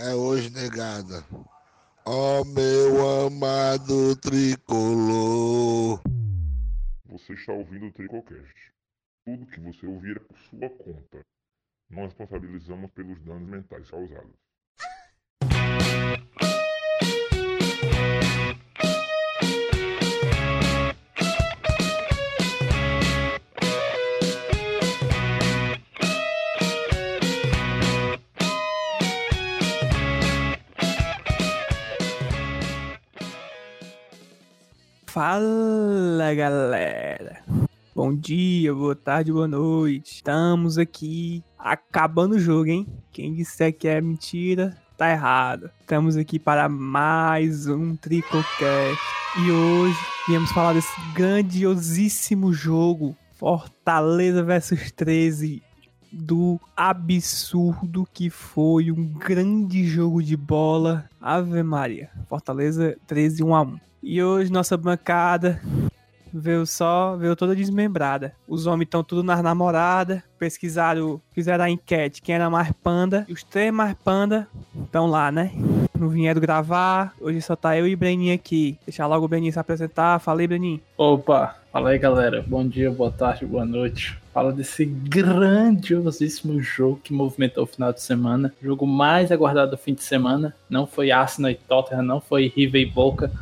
é hoje, negada. Ó meu amado tricolor. Você está ouvindo o Tricocast. Tudo que você ouvir é por sua conta. Não responsabilizamos pelos danos mentais causados. Fala galera, bom dia, boa tarde, boa noite. Estamos aqui acabando o jogo, hein? Quem disser que é mentira, tá errado. Estamos aqui para mais um Tricocast e hoje viemos falar desse grandiosíssimo jogo Fortaleza versus 13 do absurdo que foi um grande jogo de bola. Ave Maria. Fortaleza 13 1 a 1. E hoje nossa bancada veio só, veio toda desmembrada. Os homens estão tudo nas namoradas, pesquisaram, fizeram a enquete, quem era mais panda. E os três mais panda estão lá, né? Não vieram gravar, hoje só tá eu e Breninho aqui. Deixar logo o Breninho se apresentar. Falei, Breninho. Opa, fala aí galera, bom dia, boa tarde, boa noite. Fala desse grandiosíssimo jogo que movimentou o final de semana. Jogo mais aguardado do fim de semana. Não foi Arsenal e Tottenham, não foi River e Boca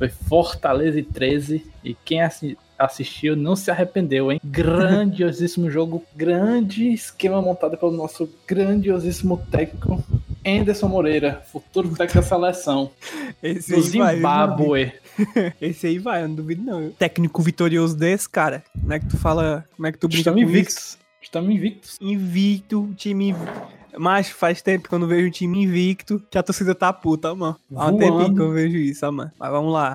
foi Fortaleza e 13. E quem assi assistiu não se arrependeu, hein? Grandiosíssimo jogo, grande esquema montado pelo nosso grandiosíssimo técnico Anderson Moreira, futuro técnico da seleção Esse do vai, Zimbábue. Esse aí vai, eu não duvido não. Técnico vitorioso desse, cara. Como é que tu fala, como é que tu brinca Estamos com isso? invictos. Estamos invictos. Invicto, time mas faz tempo que eu não vejo um time invicto que a torcida tá puta, mano. Há um tempinho que eu vejo isso, ó, mano. Mas vamos lá.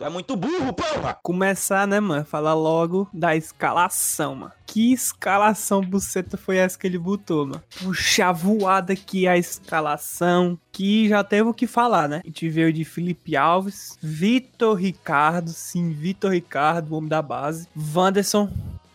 Tu é muito burro, porra! Começar, né, mano? Falar logo da escalação, mano. Que escalação buceta foi essa que ele botou, mano? Puxa voada aqui a escalação. Que já teve o que falar, né? A gente veio de Felipe Alves, Vitor Ricardo, sim, Vitor Ricardo, o homem da base, Wanderson,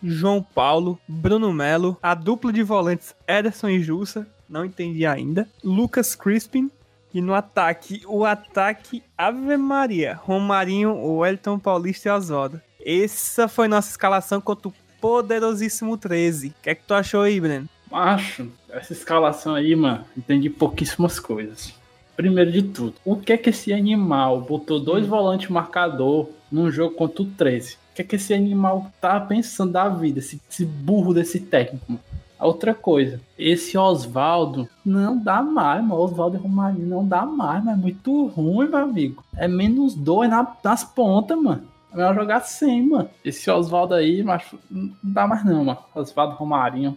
João Paulo, Bruno Melo, a dupla de volantes Ederson e Jussa, não entendi ainda, Lucas Crispin, e no ataque, o ataque Ave Maria, Romarinho, Wellington Paulista e Oswaldo. Essa foi nossa escalação contra o poderosíssimo 13. O que é que tu achou aí, Breno? Macho, essa escalação aí, mano, entendi pouquíssimas coisas. Primeiro de tudo, o que é que esse animal botou dois volantes marcador num jogo contra o 13? O que é que esse animal tá pensando da vida, esse, esse burro desse técnico? outra coisa, esse Oswaldo não dá mais, mano. Oswaldo e Romarinho não dá mais, mas é muito ruim, meu amigo. É menos dois na- nas pontas, mano. É melhor jogar sem, mano. Esse Oswaldo aí, macho, não dá mais não, mano. Oswaldo Romarinho.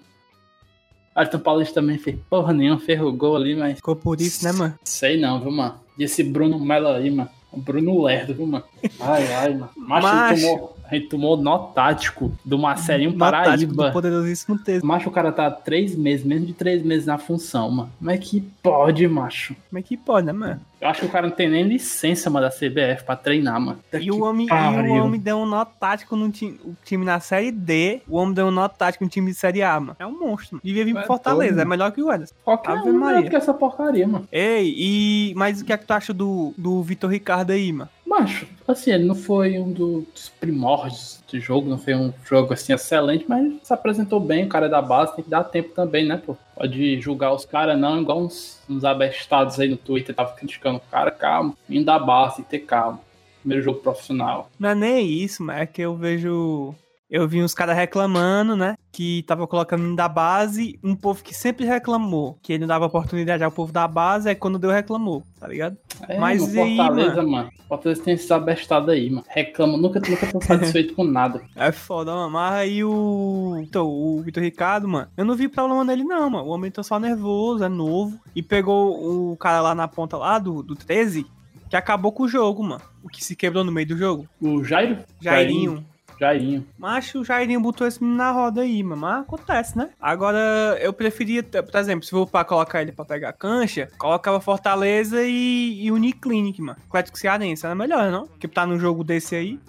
Ayrton Paulista também fez porra nenhuma, fez o gol ali, mas Ficou por isso, né, mano? sei não, viu, mano. E esse Bruno Melo aí, mano. O Bruno Lerdo, viu, mano? Ai, ai, mano. Macho, Macho. A, gente tomou, a gente tomou nó tático do Marcelinho No tático do Paraíba. poderosíssimo 13. Macho, o cara tá três meses, menos de três meses na função, mano. Como é que pode, macho? Como é que pode, né, mano? Eu acho que o cara não tem nem licença, mano, da CBF pra treinar, mano. E o, homem, e o homem deu um nó tático no time, o time na Série D. O homem deu um nó tático no time de Série A, mano. É um monstro, mano. Devia vir pro É Fortaleza, doido. é melhor que o Ederson. Qualquer Ave um Maria. melhor que essa porcaria, mano. Ei, e. Mas o que é que tu acha do, do Vitor Ricardo aí, mano? Macho, assim, ele não foi um dos primórdios do jogo, não foi um jogo assim excelente, mas se apresentou bem, o cara é da base, tem que dar tempo também, né, pô? Pode julgar os caras não, igual uns, uns abestados aí no Twitter, tava criticando o cara, calma, vindo da base, ter calma. Primeiro jogo profissional. Não é nem isso, mas é que eu vejo. Eu vi uns caras reclamando, né? Que tava colocando da base, um povo que sempre reclamou, que ele não dava oportunidade ao povo da base, aí quando deu, reclamou, tá ligado? É, Mas e aí, Fortaleza, mano? Fortaleza tem esses abestados aí, mano. Reclama, nunca, nunca tô satisfeito com nada. É foda, mano. Mas aí o. Então, o Vitor Ricardo, mano, eu não vi problema nele, não, mano. O homem tá só nervoso, é novo. E pegou o cara lá na ponta lá do, do 13, que acabou com o jogo, mano. O que se quebrou no meio do jogo. O Jairo? Jairinho. Jairinho. Mas o Jairinho botou esse menino na roda aí, mano. Mas acontece, né? Agora, eu preferia, por exemplo, se for pra colocar ele pra pegar cancha, colocava Fortaleza e, e Uniclinic, mano. Atlético Cearense, era melhor, não? Que tá num jogo desse aí.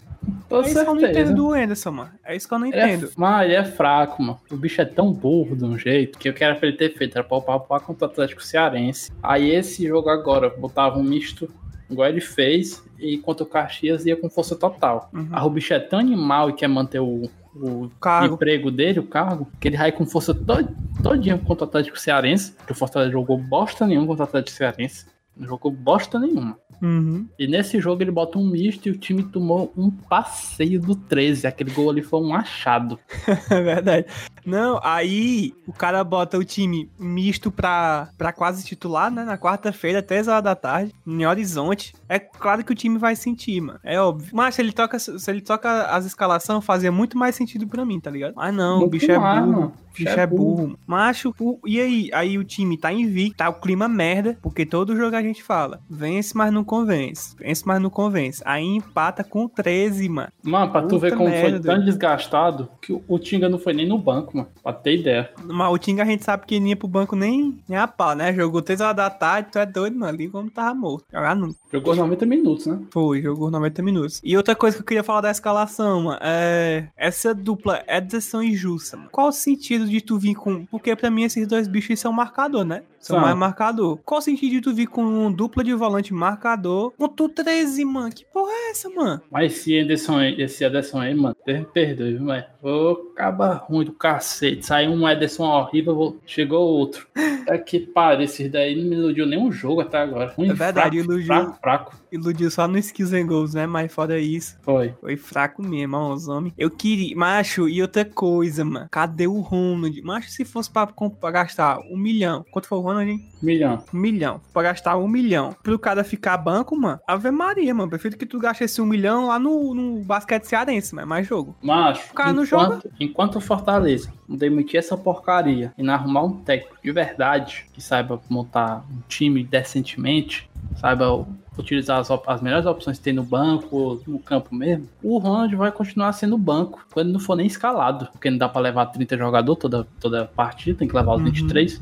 Com é isso que eu não certeza. entendo do Anderson, mano. É isso que eu não Ele é, entendo. mano, ele é fraco, mano. O bicho é tão burro de um jeito que eu quero pra ele ter feito. Era pra upar contra o Atlético Cearense. Aí esse jogo agora, botava um misto, igual ele fez, e contra o Caxias ia com força total. Uhum. Aí o bicho é tão animal e quer manter o, o Cargo. emprego dele, o cargo, que ele vai com força to todinha contra o Atlético Cearense. Que o Fortaleza jogou bosta nenhuma contra o Atlético Cearense. Não jogou bosta nenhuma. Uhum. E nesse jogo ele bota um misto e o time tomou um passeio do 13. Aquele gol ali foi um achado. É verdade. Não, aí o cara bota o time misto pra, pra quase titular, né? Na quarta-feira, 3 horas da tarde, em Horizonte. É claro que o time vai sentir, mano. É óbvio. Mas se ele toca, se ele toca as escalações, fazia muito mais sentido pra mim, tá ligado? Mas não, o Muito bicho é burro. mano. O bicho é burro. Macho, o- e aí? Aí o time tá invicto, tá o clima merda, porque todo jogo a gente fala. Vence, mas não convence. Vence, mas não convence. Aí empata com 13, mano. Mano, pra tu Puta ver como foi merda. tão desgastado que o- Tinga não foi nem no banco, mano. Pra ter ideia. Mas o Tinga a gente sabe que ele não ia pro banco nem, nem a pau, né? Jogou 3 horas da tarde, tu é doido, mano. Ali como tava morto. Jogar não. Jogou 90 minutos, né? Foi, jogou 90 minutos. E outra coisa que eu queria falar da escalação, mano, é. Essa dupla Edson e Jussa, mano. Qual o sentido de tu vir com. Porque pra mim esses dois bichos são marcador, né? São São. mais marcador. Qual o sentido de tu vir com um dupla de volante marcador contra o 13, mano? Que porra é essa, mano? Mas esse Ederson aí, esse Ederson aí, mano, me perdoe, viu, mas Ô, caba ruim do cacete. Saiu um Ederson horrível, chegou outro. É que pariu, esses daí não me iludiu nenhum jogo até agora. Ruim, É verdade, fraco, iludiu. Fraco, fraco. Iludiu só no skills and goals, né? Mas fora isso. Foi. Foi fraco mesmo, ó, os homens. Eu queria. Macho, e outra coisa, mano. Cadê o Ronald? Macho, se fosse pra, pra gastar um milhão. Quanto foi o Ronald, hein? Milhão. Um milhão. Pra gastar um milhão. Pro cara ficar banco, mano. Ave Maria, mano. Prefiro que tu gaste esse um milhão lá no, no basquete cearense, mas mais jogo. Macho, O cara não enquanto, enquanto o Fortaleza não demitir essa porcaria e não arrumar um técnico de verdade que saiba montar um time decentemente, saiba utilizar as, as melhores opções que tem no banco ou no campo mesmo, o Ronald vai continuar sendo banco quando não for nem escalado, porque não dá pra levar 30 jogadores toda, toda partida, tem que levar os Uhum. 23.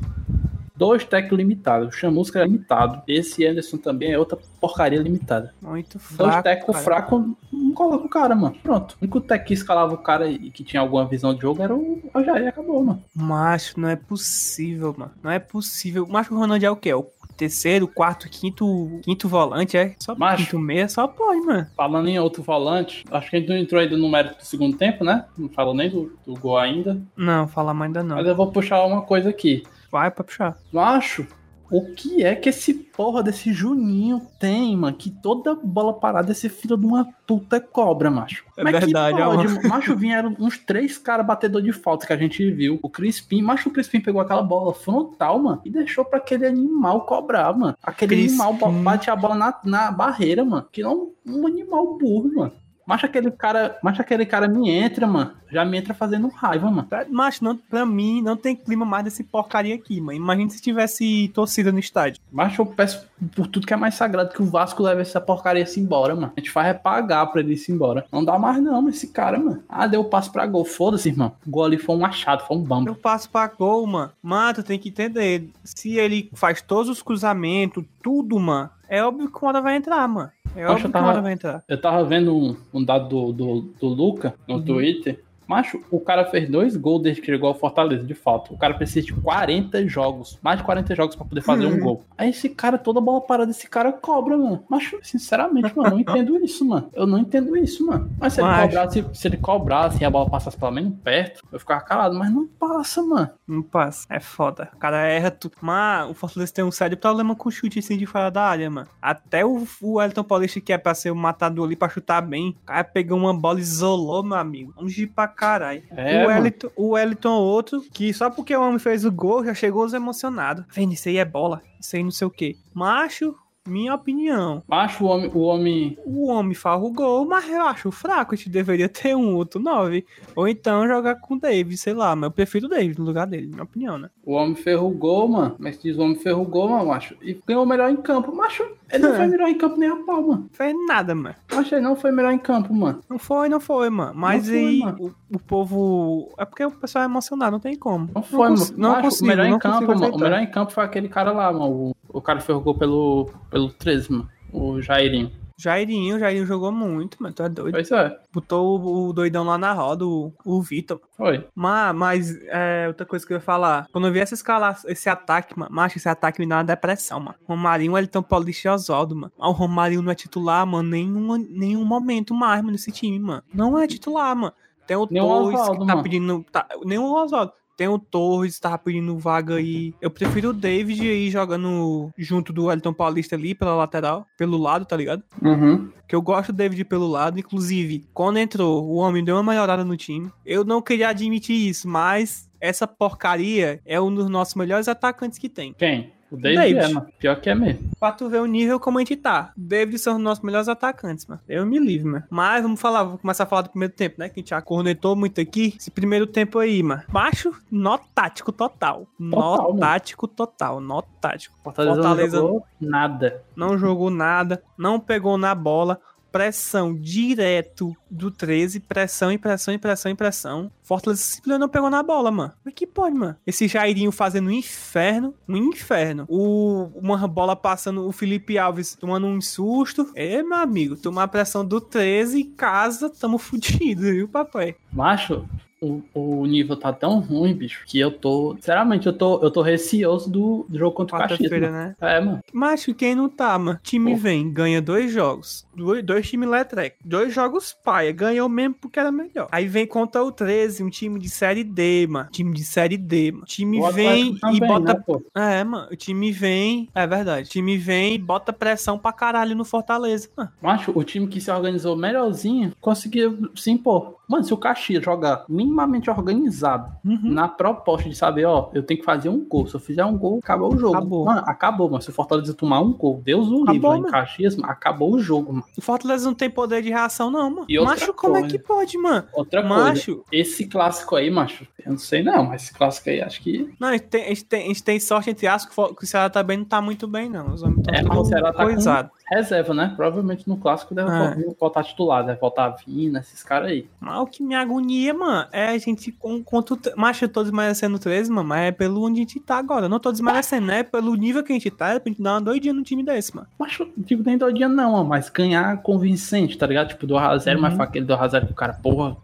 Dois técnicos limitados, o Chamusca é limitado, esse Anderson também é outra porcaria limitada. Muito Dois fraco. técnicos cara. fracos, não coloca o cara, mano. Pronto. O único técnico que escalava o cara e que tinha alguma visão de jogo era o Ajaí, acabou, mano. Macho, não é possível, mano. Não é possível. Macho, o Ronald é o quê? O terceiro, quarto, quinto, quinto volante, é? Só Macho. quinto meia, só pode, mano. Falando em outro volante, acho que a gente não entrou ainda no mérito do segundo tempo, né? Não falou nem do, do gol ainda. Não, fala mais ainda não. Mas eu vou puxar uma coisa aqui. Vai pra puxar. Macho, o que é que esse porra desse Juninho tem, mano? Que toda bola parada esse filho de uma puta cobra, macho. É verdade, que pode? ó. Macho, vieram uns três caras batedor de falta que a gente viu. O Crispim, macho, o Crispim pegou aquela bola frontal, mano, e deixou pra aquele animal cobrar, mano. Aquele Crispim. animal bate a bola na, na barreira, mano. Que não um animal burro, mano. Macho, aquele cara, macho, aquele cara me entra, mano. Já me entra fazendo raiva, mano. Macho, não, pra mim, não tem clima mais desse porcaria aqui, mano. Imagina se tivesse torcida no estádio. Mas eu peço por tudo que é mais sagrado que o Vasco leve essa porcaria se embora, mano. A gente faz é pagar pra ele ir se embora. Não dá mais não, esse cara, mano. Ah, deu passo pra gol. Foda-se, irmão. O gol ali foi um achado, foi um bambo. Eu passo pra gol, mano. Mano, tu tem que entender. Se ele faz todos os cruzamentos, tudo, mano, é óbvio que uma hora vai entrar, mano. É Poxa, óbvio eu que uma tava- hora vai entrar. Eu tava vendo um, um dado do, do, do Luca no Uhum. Twitter. Macho, o cara fez dois gols desde que chegou ao Fortaleza, de falta. O cara precisa de 40 jogos, mais de 40 jogos pra poder fazer um Uhum. gol. Aí esse cara, toda bola parada, esse cara cobra, mano. Macho, sinceramente, mano, eu não entendo isso, mano. Eu não entendo isso, mano. Mas se ele Macho. cobrasse, se ele cobrasse e a bola passasse pelo menos perto, eu ficava calado, mas não passa, mano. Não passa. É foda. O cara erra tudo. Mas o Fortaleza tem um sério problema com chute assim de fora da área, mano. Até o, o Elton Paulista, que é pra ser o matador ali pra chutar bem, o cara pegou uma bola e isolou, meu amigo. Longe pra caralho. É, o. Wellington, o Wellington outro, que só porque o homem fez o gol, já chegou os emocionados. Vendo, isso aí é bola. Isso aí não sei o quê. Macho, minha opinião. Macho, o homem, o homem. O homem gol, mas eu acho fraco. A gente deveria ter um outro 9. Ou então jogar com o David, sei lá. Mas eu prefiro o David no lugar dele, minha opinião, né? O homem ferrugou, mano. Mas diz o homem ferrugou, mano, macho. E ganhou o melhor em campo. Macho, ele não foi melhor em campo nem a pau, mano. Fez nada, mano. Macho, ele não foi melhor em campo, mano. Não foi, não foi, mano. Mas Não foi, aí mano. o, o povo. É porque o pessoal é emocionado, não tem como. Não foi, cons- mano. Não Macho, consigo, o melhor não em campo, mano. O melhor em campo foi aquele cara lá, mano. O, o cara ferrugou pelo, pelo 13, mano. O Jairinho. Jairinho, o Jairinho jogou muito, mano. Tu é doido. Pois é, Botou o, o doidão lá na roda, o, o Vitor. foi. Mas, mas é, outra coisa que eu ia falar. Quando eu vi essa escala, esse ataque, mano, macho, esse ataque me dá uma depressão, mano. Romarinho, ele tem um Paulista e Oswaldo, mano. Mas o Romarinho não é titular, mano, nenhum, nenhum momento mais, mano, nesse time, mano. Não é titular, mano. Tem o o Torres que tá mano. pedindo. Tá, nem o Oswaldo. Tem o Torres, tava pedindo vaga aí. Eu prefiro o David aí jogando junto do Elton Paulista ali pela lateral, pelo lado, tá ligado? Uhum. Que eu gosto do David pelo lado. Inclusive, quando entrou, o homem deu uma melhorada no time. Eu não queria admitir isso, mas essa porcaria é um dos nossos melhores atacantes que tem. Quem? O David, David. é, mano. Pior que é mesmo. Pra tu ver o nível como a gente tá. David são os nossos melhores atacantes, mano. Eu me livre, mano. Mas vamos falar, vamos começar a falar do primeiro tempo, né? Que a gente já cornetou muito aqui. Esse primeiro tempo aí, mano. Baixo, nó tático total. Nó Total, mano. tático total. Nó tático. Fortaleza, Fortaleza- não jogou nada. não jogou nada, não pegou na bola, pressão direto do 13, pressão e pressão e pressão e pressão. Fortaleza simplesmente não pegou na bola, mano. É que pode, mano? Esse Jairinho fazendo um inferno, um inferno. O, uma bola passando, o Felipe Alves tomando um susto. É, meu amigo, tomar pressão do 13, casa, tamo fudido, viu, papai? Macho, o, o nível tá tão ruim, bicho, que eu tô. Sinceramente, eu tô, eu tô receoso do, jogo contra o Caxias. Né? É, mano. Macho, quem não tá, mano? Time Pô. vem, ganha dois jogos. Dois, dois times Letrec. Dois jogos paia. Ganhou mesmo porque era melhor. Aí vem contra o 13, um time de série D, mano. Time de série D, mano. Time O vem e também, bota. né, pô? É, mano. O time vem. É verdade. O time vem e bota pressão pra caralho no Fortaleza. Mano. Macho, o time que se organizou melhorzinho conseguiu se impor. Mano, se o Caxias jogar minimamente organizado, Uhum. na proposta de saber, ó, eu tenho que fazer um gol. Se eu fizer um gol, acabou o jogo. Acabou. Mano, acabou, mano. Se o Fortaleza tomar um gol, Deus o livre lá em. Caxias, mano, acabou o jogo, mano. O Fortaleza não tem poder de reação, não, mano. E Macho, como é coisa. que pode, mano? Outra coisa, Macho. esse clássico aí, macho, eu não sei não, mas esse clássico aí acho que. Não, a gente tem, a gente tem, a gente tem sorte, entre aspas, que o- o Ceará também não tá muito bem, não. Os homens estão É, o Ceará tá com- coisados. Reserva, né? Provavelmente no clássico deve É. vol- voltar titular, deve voltar Vina, esses caras aí. Mas o que me agonia, mano, é a gente com, contra o. tre- Macho, eu tô desmerecendo o 13, mano, mas é pelo onde a gente tá agora. Eu não tô desmerecendo, né? É pelo nível que a gente tá, é pra gente dar uma doidinha no time desse, mano. Mas não digo nem doidinha não, mas ganhar convincente, tá ligado? Tipo, do 2x0, Uhum. mas foi aquele do 2x0 que o cara, porra,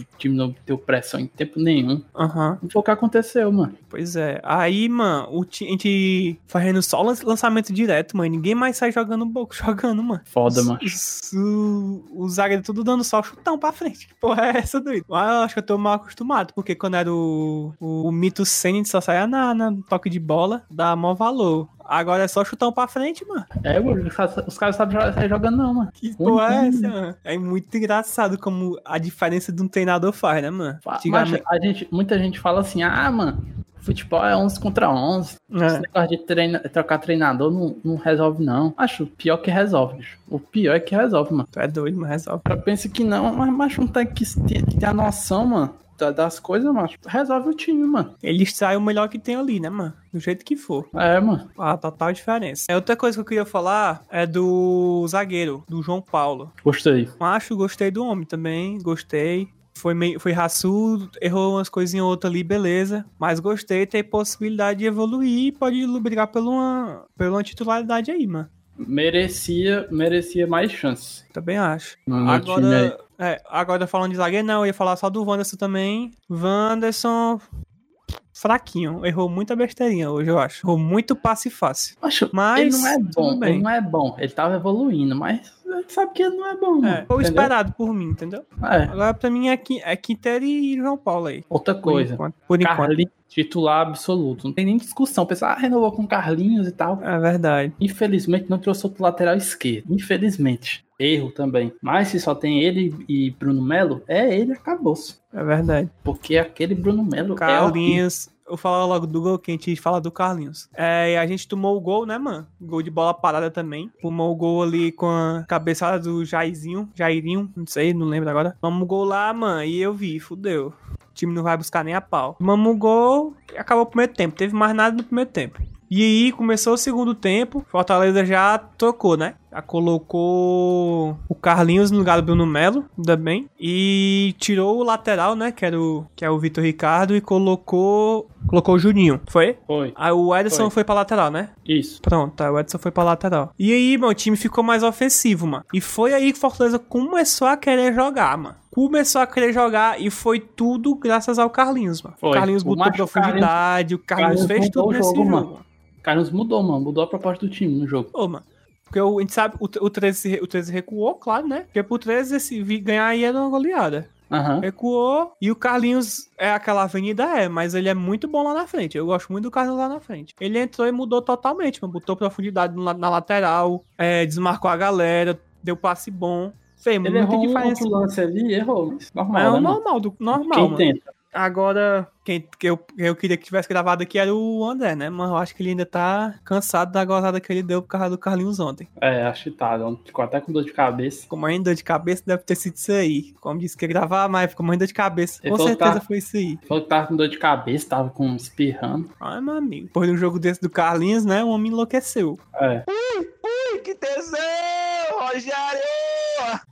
o time não deu pressão em tempo nenhum. Aham, Não foi o que aconteceu, mano. pois é. Aí, mano, o a gente fazendo só lan- lançamento direto, mano. Ninguém mais sai jogando boco, jogando, mano. Foda, mano. Os, o, o zagueiro tudo dando só chutão pra frente. Que porra é essa, doido? Mas eu acho que eu tô mal acostumado, porque quando era o, o, o mito Senna, a gente só saia na, na toque de bola, dá maior valor. Agora é só chutão pra frente, mano. É, os caras, sabem jogando não, mano. Que porra é ruim, essa, mano? É muito engraçado como a diferença de um treinador faz, né, mano? Antigamente- Mas a gente, muita gente fala assim, ah, mano, futebol é 11 contra 11. Esse É. negócio de treina- trocar treinador não, não resolve, não. Acho pior que resolve, bicho. O pior é que resolve, mano. Tu é doido, mas resolve. O cara pensa que não, mas macho não tem que ter, que ter a noção, mano, das coisas, macho. Resolve o time, mano. Ele sai o melhor que tem ali, né, mano? Do jeito que for. É, mano. A total diferença. É outra coisa que eu queria falar é do zagueiro, do João Paulo. Gostei. Acho, gostei do homem também, gostei. Foi meio, foi raçudo, errou umas coisinhas ou outra ali, beleza. Mas gostei, tem possibilidade de evoluir e pode brigar por uma, por uma titularidade aí, mano. Merecia, merecia mais chances. Também acho. Aí. Agora, é, agora falando de zagueiro, não, eu ia falar só do Wanderson também. Wanderson, fraquinho. Errou muita besteirinha hoje, eu acho. Errou muito passe fácil. Macho, Mas, ele não é bom, ele não é bom. Ele tava evoluindo, mas sabe que ele não é bom. É, foi esperado por mim, entendeu? É, Agora pra mim é, Qui- é Quintero e João Paulo aí. outra Por coisa. enquanto. Por enquanto. Titular absoluto. Não tem nem discussão. Pensar, ah, renovou com Carlinhos e tal. É verdade. Infelizmente não trouxe outro lateral esquerdo. Infelizmente. Erro também. Mas se só tem ele e Bruno Melo, é ele acabou-se. É verdade. Porque aquele Bruno Melo é. Carlinhos. Eu falo logo do gol que a gente fala do Carlinhos. É, a gente tomou o gol, né, mano? Gol de bola parada também. Tomou o gol ali com a cabeçada do Jairzinho. Jairinho, não sei, não lembro agora. Tomamos o gol lá, mano, e eu vi, fudeu. O time não vai buscar nem a pau. Tomamos o gol e acabou o primeiro tempo. Teve mais nada no primeiro tempo. E aí começou o segundo tempo, Fortaleza já trocou, né? Colocou o Carlinhos no lugar do Bruno Melo, ainda bem. E tirou o lateral, né? Que, era o, que é o Vitor Ricardo, e colocou. Colocou o Juninho, foi? Foi. Aí o Edson Foi. foi pra lateral, né? Isso. Pronto, tá, o Edson foi pra lateral. E aí, mano, o time ficou mais ofensivo, mano. E foi aí que o Fortaleza começou a querer jogar, mano. Começou a querer jogar e foi tudo graças ao Carlinhos, mano. O Foi. Carlinhos O botou macho profundidade, o Carlinhos, Carlinhos fez tudo o nesse jogo, jogo, mano. mano. Carlos mudou, mano. Mudou a proposta do time no jogo. Ô, mano. Porque o, a gente sabe, o, o, 13, o 13 recuou, claro, né? Porque pro 13 esse ganhar aí era uma goleada. Aham. Recuou. E o Carlinhos é aquela avenida, é, mas ele é muito bom lá na frente. Eu gosto muito do Carlinhos lá na frente. Ele entrou e mudou totalmente, mano. Botou profundidade no la- na lateral, é, desmarcou a galera, deu passe bom. Fez Ele muita errou um diferença. outro lance ali, errou. Normal, é né, normal, do, normal, Quem mano. tenta. Agora, quem que eu, eu queria que tivesse gravado aqui era o André, né? Mas eu acho que ele ainda tá cansado da gozada que ele deu por causa do Carlinhos ontem. É, acho que tá. Ficou até com dor de cabeça. Ficou morrendo de dor de cabeça, deve ter sido isso aí. Como disse que ia gravar, mas ficou morrendo de dor de cabeça. Ele Com certeza tá- foi isso aí. Falou que tava com dor de cabeça, tava com espirrando. Ai, meu amigo. Depois de um jogo desse do Carlinhos, né? O homem enlouqueceu. É. Que tesão, Rogério!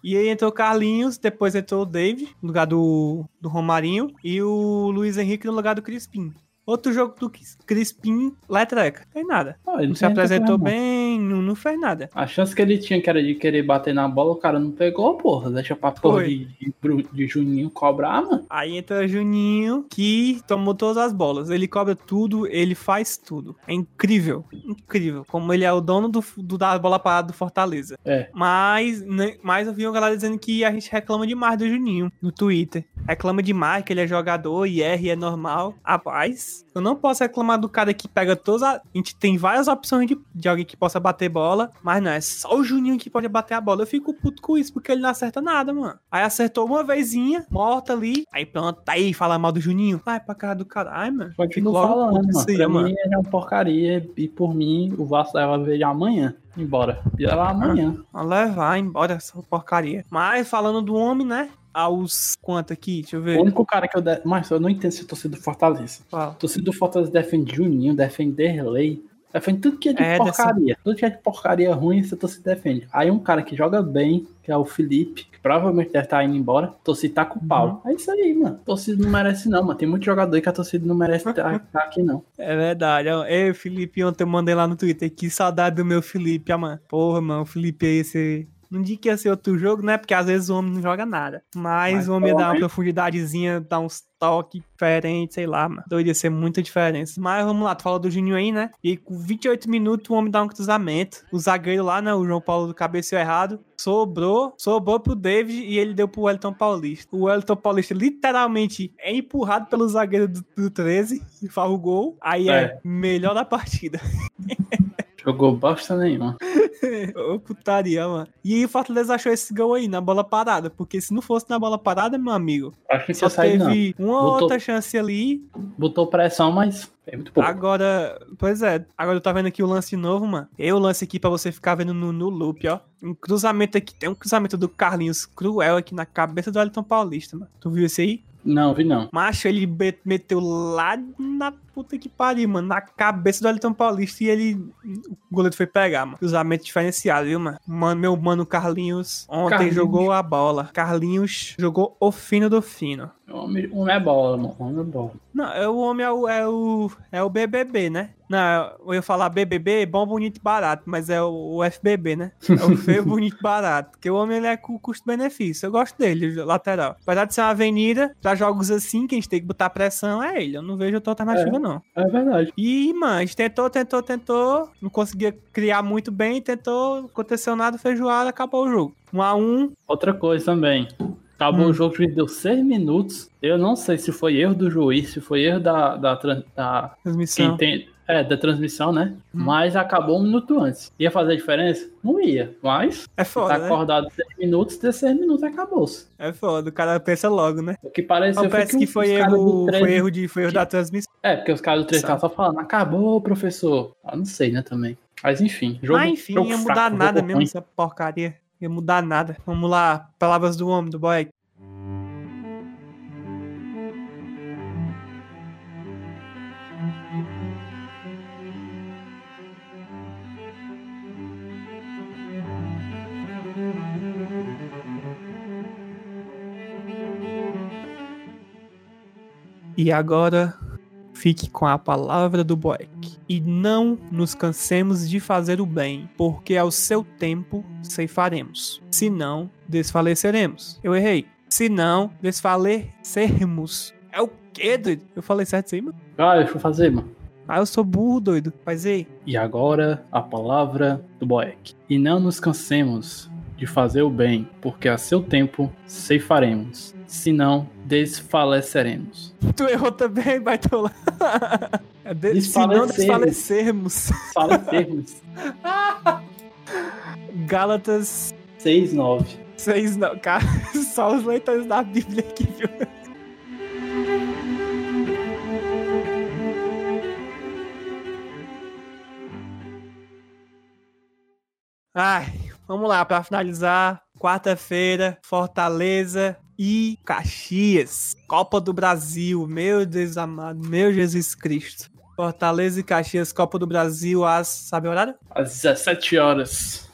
E aí entrou o Carlinhos, depois entrou o David, no lugar do, do Romarinho, e o Luiz Henrique no lugar do Crispim. Outro jogo do Crispim, letreca. Tem nada. Ó, ele Não se apresentou bem, não, não fez nada. A chance que ele tinha, que era de querer bater na bola, o cara não pegou, porra. Deixa pra porra de, de, de Juninho cobrar, mano. Aí entra o Juninho, que tomou todas as bolas. Ele cobra tudo, ele faz tudo. É incrível, incrível. Como ele é o dono do, do- da bola parada do Fortaleza. É. Mas, né, mas eu vi uma galera dizendo que a gente reclama demais do Juninho no Twitter. Reclama demais que ele é jogador e e é normal. Rapaz, eu não posso reclamar do cara que pega todas as... A gente tem várias opções de, de alguém que possa bater bola, mas não, é só o Juninho que pode bater a bola. Eu fico puto com isso, porque ele não acerta nada, mano. Aí acertou uma vezinha, morta ali. Aí pronto, aí, fala mal do Juninho. Vai pra cara do caralho, mano. Logo falando, puto com mano. aí, Pra mano. mim é uma porcaria. E por mim, o Vasco leva ele amanhã. Embora. E lá amanhã. Vamos levar embora essa porcaria. Mas falando do homem, né? Aos quanto aqui? Deixa eu O ver. único cara que eu. De... Mas eu não entendo se torcida do Fortaleza. Fala. torcida do Fortaleza defende Juninho, defende Derlei. Defende tudo que é de É, dessa- porcaria. Tudo que é de porcaria ruim, essa torcida defende. Aí um cara que joga bem, que é o Felipe, que provavelmente deve estar indo embora, torcida tá com o pau. Uhum. É isso aí, mano. Torcida não merece, não, mano. Tem muito jogador aí que a torcida não merece estar tá aqui, não. É verdade. Ei, Felipe, ontem eu mandei lá no Twitter. Que saudade do meu Felipe, ah, mano. Porra, mano, o Felipe aí, esse. Não digo que ia ser outro jogo, né? Porque às vezes o homem não joga nada. Mas, Mas o homem ia dar uma profundidadezinha, dar uns toques diferentes, sei lá, mano. Doido ia ser muita diferença. Mas vamos lá, tu falou do Juninho aí, né? E com 28 minutos o homem dá um cruzamento. O zagueiro lá, né? O João Paulo cabeceou errado. Sobrou, sobrou pro David e ele deu pro Wellington Paulista. O Wellington Paulista literalmente é empurrado pelo zagueiro do, do 13 e faz o gol. Aí é, É. melhor da partida. Jogou bosta nenhuma. Ô, putaria, mano. E aí o Fortaleza achou esse gol aí, na bola parada. Porque se não fosse na bola parada, meu amigo, Acho que só tinha saído, não. teve uma Botou- outra chance ali. Botou pressão, mas é muito pouco. Agora, pois é, agora eu tô vendo aqui o lance novo, mano. Eu lance aqui pra você ficar vendo no, no loop, ó. Um cruzamento aqui, tem um cruzamento do Carlinhos cruel aqui na cabeça do Wellington Paulista, mano. Tu viu esse aí? Não, vi não. Macho, ele meteu lá na puta que pariu, mano. Na cabeça do Wellington Paulista e ele. O goleiro foi pegar, mano. Cruzamento diferenciado, viu, mano? Mano, meu mano Carlinhos ontem Carlinhos. jogou a bola. Carlinhos jogou o fino do fino. Homem, homem é bola, mano. Homem é bola. Não, é o homem é o, é o, é o BBB, né? Não, eu ia falar BBB, bom, bonito e barato, mas é o, o FBB, né? É o feio, bonito e barato. Porque o homem ele é com custo-benefício. Eu gosto dele, lateral. Apesar de ser uma avenida, pra jogos assim, que a gente tem que botar pressão, é ele. Eu não vejo outra alternativa, não. É verdade. E, mano, a gente tentou, tentou, tentou. Não conseguia criar muito bem, tentou, aconteceu nada, feijoada, acabou o jogo. Um a um, Outra coisa também. Acabou Hum. o jogo, o juiz deu seis minutos. Eu não sei se foi erro do juiz, se foi erro da, da, da, transmissão. tem, é, da transmissão, né? Hum. Mas acabou um minuto antes. Ia fazer diferença? Não ia. Mas, É tá foda, né? acordado seis minutos, deu seis minutos acabou-se. É foda, o cara pensa logo, né? O que pareceu Não, parece que os foi erro, 13 foi erro de, foi erro da transmissão. É, porque os caras do 3 Sabe. estavam só falando, acabou, professor. Ah, não sei, né, também. Mas enfim, jogo Mas enfim, jogo ia fraco, mudar nada mesmo ruim. essa porcaria ia mudar nada. Vamos lá, palavras do homem, do boy. E agora fique com a palavra do Boeck. E não nos cansemos de fazer o bem, porque ao seu tempo ceifaremos. Senão, desfaleceremos. Eu errei. Senão, desfalecermos. É o quê, doido? Eu falei certo isso aí, mano? Ah, deixa eu fazer, mano. Ah, eu sou burro, doido. Faz aí. E agora a palavra do Boeck. E não nos cansemos de fazer o bem, porque a seu tempo ceifaremos. Senão, desfaleceremos. Tu errou também, baitola. É de- Se não desfalecermos. Falecermos. Gálatas 6, 9. 6, não. Cara, só os leitores da Bíblia aqui, viu? Ai, vamos lá, pra finalizar. Quarta-feira, Fortaleza e Caxias. Copa do Brasil, meu Deus amado, meu Jesus Cristo. Fortaleza e Caxias, Copa do Brasil, às. Sabe o horário? Às 17 horas.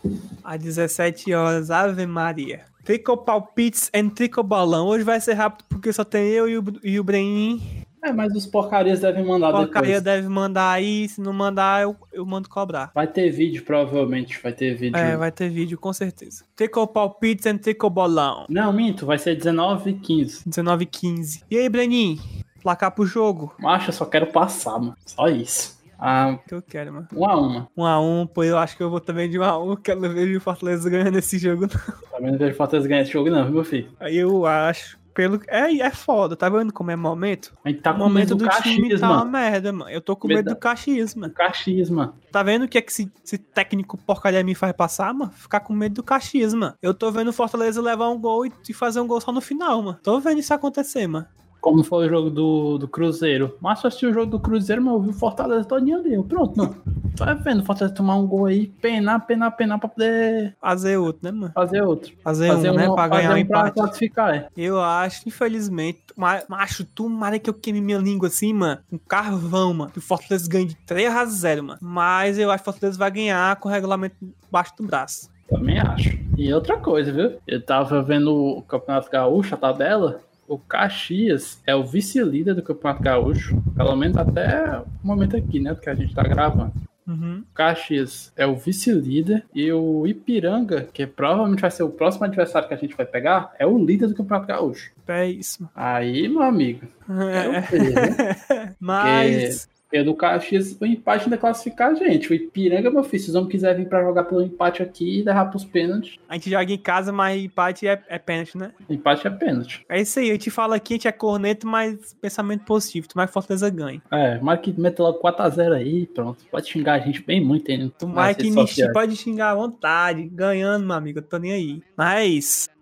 Às 17 horas, Ave Maria. Trico palpites and trico balão. Hoje vai ser rápido porque só tem eu e o, e o Brenin. É, mas os porcarias devem mandar Porcaria depois. deve mandar aí. Se não mandar, eu, eu mando cobrar. Vai ter vídeo, provavelmente. Vai ter vídeo. É, vai ter vídeo, com certeza. Trico palpites and trico balão. Não, minto. Vai ser 19 e 15. 19 h 15. E aí, Brenin? Placar pro jogo? Macho, eu só quero passar, mano. Só isso. Ah, Que eu quero, mano. um a uma. 1 a 1 pô, eu acho que eu vou também de 1 a 1 que eu não vejo o Fortaleza ganhando esse jogo, não. Também não vejo Fortaleza ganhar esse jogo, não, viu, meu filho? Aí eu acho. Pelo... É, é foda, tá vendo como é momento? A gente tá o com momento medo do do time Caxias, tá uma mano. merda, mano. Eu tô com Medo do Caxias, mano. Caxias, mano. Tá vendo o que é que esse, esse técnico porcaria me faz passar, mano? Ficar com medo do Caxias, mano. Eu tô vendo o Fortaleza levar um gol e, e fazer um gol só no final, mano. Tô vendo isso acontecer, mano. Como foi o jogo do, do Cruzeiro. Mas eu assisti o jogo do Cruzeiro, mas eu vi o Fortaleza todinho ali. Pronto, mano. Vai vendo o Fortaleza tomar um gol aí, penar, penar, penar pra poder Fazer outro, né, mano? fazer outro. Fazer, um, né? Pra fazer ganhar um um pra empate. classificar, é. Eu acho, infelizmente, ma- macho, tomara que eu queime minha língua assim, mano. Um carvão, mano. Que o Fortaleza ganhe de 3 a 0 mano. Mas eu acho que o Fortaleza vai ganhar com o regulamento baixo do braço. Também acho. E outra coisa, viu? Eu tava vendo o Campeonato Gaúcho, a tabela. O Caxias é o vice-líder do Campeonato Gaúcho. Pelo menos até o momento aqui, né? Que a gente tá gravando. Uhum. O Caxias é o vice-líder. E o Ipiranga, que provavelmente vai ser o próximo adversário que a gente vai pegar, é o líder do Campeonato Gaúcho. É isso. Aí, meu amigo. quero É. ver, né? Mas. Porque do Caxias, o empate ainda classificar a gente. O Ipiranga, meu filho, se os homens quiserem vir pra jogar pelo empate aqui e levar pros pênaltis, A gente joga em casa, mas empate é, é pênalti, né? empate é pênalti. É isso aí, a gente fala aqui, a gente é corneto, mas pensamento positivo. Tomara que Fortaleza ganhe. É, mas que meta logo 4x0 aí, pronto. Pode xingar a gente bem muito aí. Tomara que me pode xingar à vontade. Ganhando, meu amigo, eu tô nem aí. Mas é.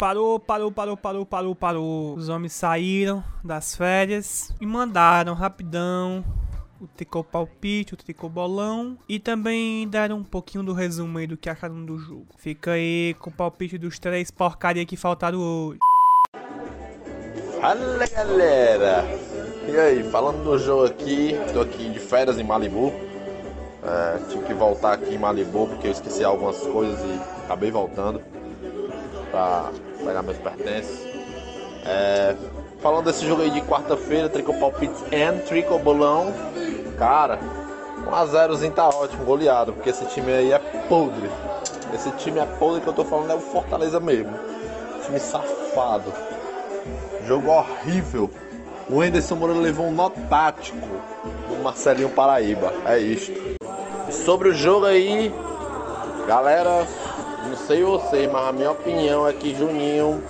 Parou, parou, parou, parou, parou, parou. Os homens saíram das férias e mandaram rapidão o tricô palpite, o tricô bolão e também deram um pouquinho do resumo aí do que acharam do jogo. Fica aí com o palpite dos três porcaria que faltaram hoje. Fala galera! E aí, falando do jogo aqui, tô aqui de férias em Malibu. É, tive que voltar aqui em Malibu porque eu esqueci algumas coisas e acabei voltando pra pegar meus pertences. É, falando desse jogo aí de quarta-feira, Trico Palpites and Trico Bolão. Cara, 1x0zinho tá ótimo, goleado, porque esse time aí é podre. Esse time é podre que eu tô falando é o Fortaleza mesmo. Time safado. Jogo horrível. O Anderson Moreira levou um nó tático do Marcelinho Paraíba. É isto. Sobre o jogo aí, galera, não sei vocês, mas a minha opinião é que Juninho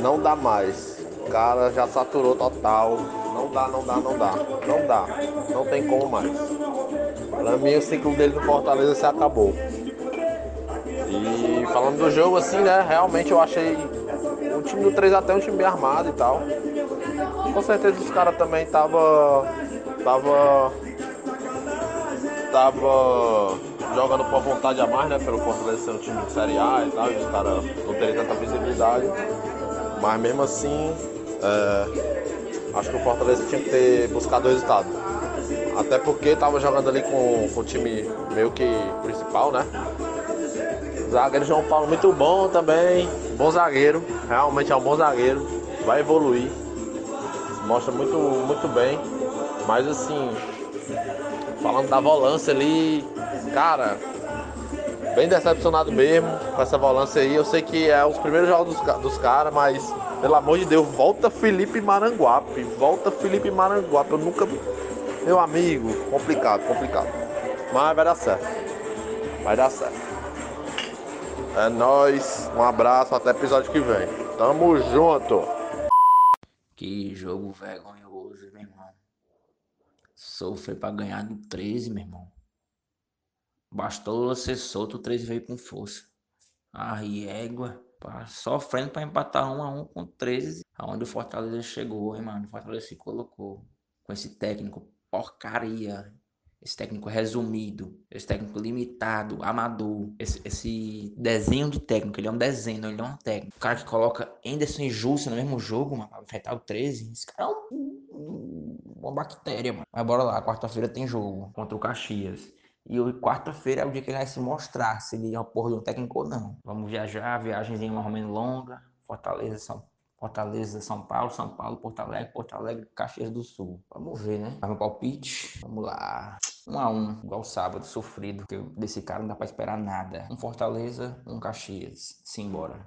não dá mais. O cara já saturou total. Não dá, não dá, não dá. Não dá. Não tem como mais. Pra mim o ciclo dele no Fortaleza se acabou. E falando do jogo assim, né? Realmente eu achei o time do 3x3 um time bem armado e tal. Com certeza os caras também tava. Tava. Tava jogando por vontade a mais, né? Pelo Fortaleza ser um time de Série A e tal, os caras não terem tanta visibilidade. Mas mesmo assim, é, acho que o Fortaleza tinha que ter buscado o resultado. Até porque tava jogando ali com, com o time meio que principal, né? Zagueiro João Paulo muito bom também. Bom zagueiro. Realmente é um bom zagueiro. Vai evoluir. mostra muito, muito bem. Mas assim, falando da volância ali, cara, bem decepcionado mesmo com essa volância aí. Eu sei que é os primeiros jogos dos, dos caras, mas pelo amor de Deus, volta Felipe Maranguape. Volta Felipe Maranguape. Eu nunca. Meu amigo, complicado, complicado. Mas vai dar certo. Vai dar certo. É nóis. Um abraço, até episódio que vem. Tamo junto. Que jogo vergonhoso, meu irmão. Sofrer pra ganhar do 13, meu irmão. Bastou ser solto, o 13 veio com força. A égua, sofrendo pra empatar um a um com o 13. Aonde o Fortaleza chegou, hein, mano. O Fortaleza se colocou com esse técnico porcaria. Esse técnico resumido, esse técnico limitado, amador, esse, esse desenho de técnico, ele é um desenho, ele é um técnico. O cara que coloca Anderson e Jussa no mesmo jogo, mano, pra enfrentar o 13, esse cara é um, uma bactéria, mano. Mas bora lá, quarta-feira tem jogo contra o Caxias. E quarta-feira é o dia que ele vai se mostrar se ele é o porra um técnico ou não. Vamos viajar, viagemzinha mais ou menos longa. Fortaleza, São Fortaleza, São Paulo, São Paulo, Porto Alegre, Porto Alegre, Caxias do Sul. Vamos ver, né? Faz um palpite. Vamos lá. Um a um, igual sábado, sofrido. Que desse cara não dá pra esperar nada. Um Fortaleza, um Caxias. Simbora.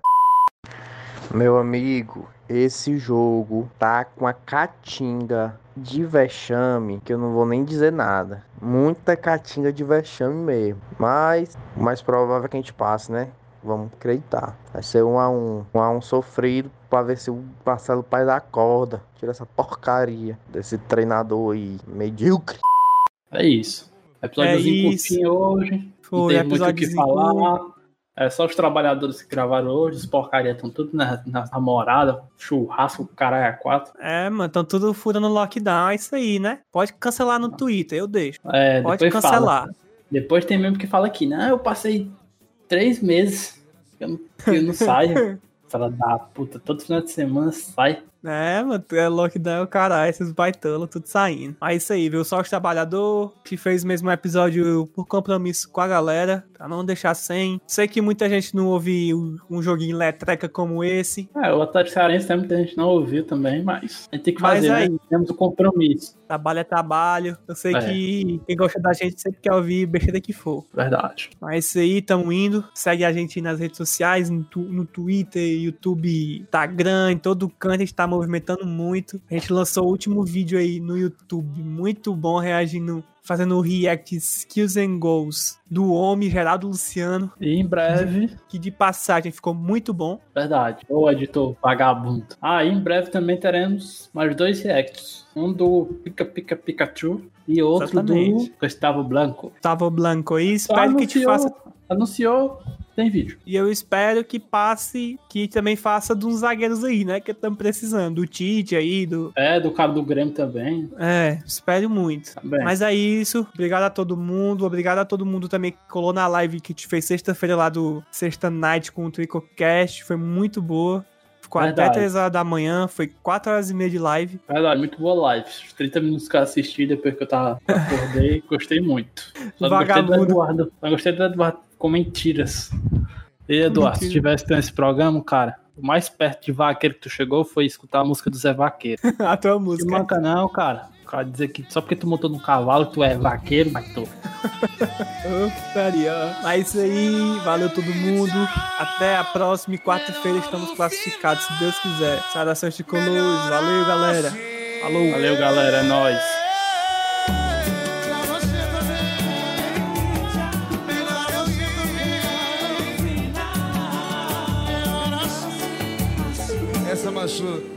Meu amigo, esse jogo tá com a catinga de vexame, que eu não vou nem dizer nada. Muita catinga de vexame mesmo. Mas o mais provável é que a gente passe, né? Vamos acreditar. Vai ser um a um. Um a um sofrido pra ver se o Marcelo Paes acorda. Tira essa porcaria desse treinador aí medíocre. É isso. Episódiozinho é curtinho hoje. Foi, não tem muito o que falar. É só os trabalhadores que gravaram hoje, os porcaria estão tudo na, na namorada, churrasco, caralho, a quatro. É, mano, estão tudo furando lockdown, é isso aí, né? Pode cancelar no Twitter, eu deixo. É, Pode cancelar. Fala. Depois tem mesmo que fala aqui, não, eu passei três meses, eu não, eu não saio. Fala da puta, todo final de semana sai. É, mano, é lockdown, o caralho, esses baitolos, tudo saindo. Mas isso aí, viu? Só o trabalhador que fez mesmo um episódio por compromisso com a galera, pra não deixar sem. Sei que muita gente não ouviu um joguinho letreca como esse. É, o Atlético Cearense tem muita gente não ouviu também, mas a gente tem que fazer, mas aí, né? Temos o um compromisso. Trabalho é trabalho. Eu sei é. que quem gosta da gente sempre quer ouvir besteira que for. Verdade. Mas isso aí, tamo indo. Segue a gente nas redes sociais, no, no Twitter, YouTube, Instagram, em todo canto a gente tá movimentando muito. A gente lançou o último vídeo aí no YouTube, muito bom, reagindo fazendo o react Skills and Goals do homem Geraldo Luciano. E em breve. Que de passagem ficou muito bom. Verdade. O editor vagabundo. Ah, e em breve também teremos mais dois reacts. Um do Pica Pica Pikachu e outro Exatamente. do Gustavo Blanco. Gustavo Blanco. E espero anunciou, que te faça. Anunciou tem vídeo. E eu espero que passe, que também faça de uns zagueiros aí, né? Que estamos precisando. Do Tite aí, do. É, do cara do Grêmio também. É, espero muito. Também. Mas é isso. Obrigado a todo mundo. Obrigado a todo mundo também que colou na live que te fez sexta-feira lá do Sexta Night com o Tricocast. Foi muito boa. Ficou Verdade. até 3 horas da manhã, foi 4 horas e meia de live. Verdade, muito boa live. Os 30 minutos que eu assisti depois que eu tava acordei, gostei muito. Só Vagabundo. gostei do Eduardo. Só gostei do Eduardo com mentiras. E Eduardo, Mentira. se tivesse tendo esse programa, cara, o mais perto de vaqueiro que tu chegou foi escutar a música do Zé Vaqueiro. a tua música. Não manca não, cara. O cara dizer que só porque tu montou no cavalo tu é vaqueiro, mas tu. Putaria. Mas é isso aí, valeu todo mundo. Até a próxima quarta-feira estamos classificados, se Deus quiser. Saudações de colores. Valeu, galera. Falou. Valeu, galera. É nóis. Essa machuca.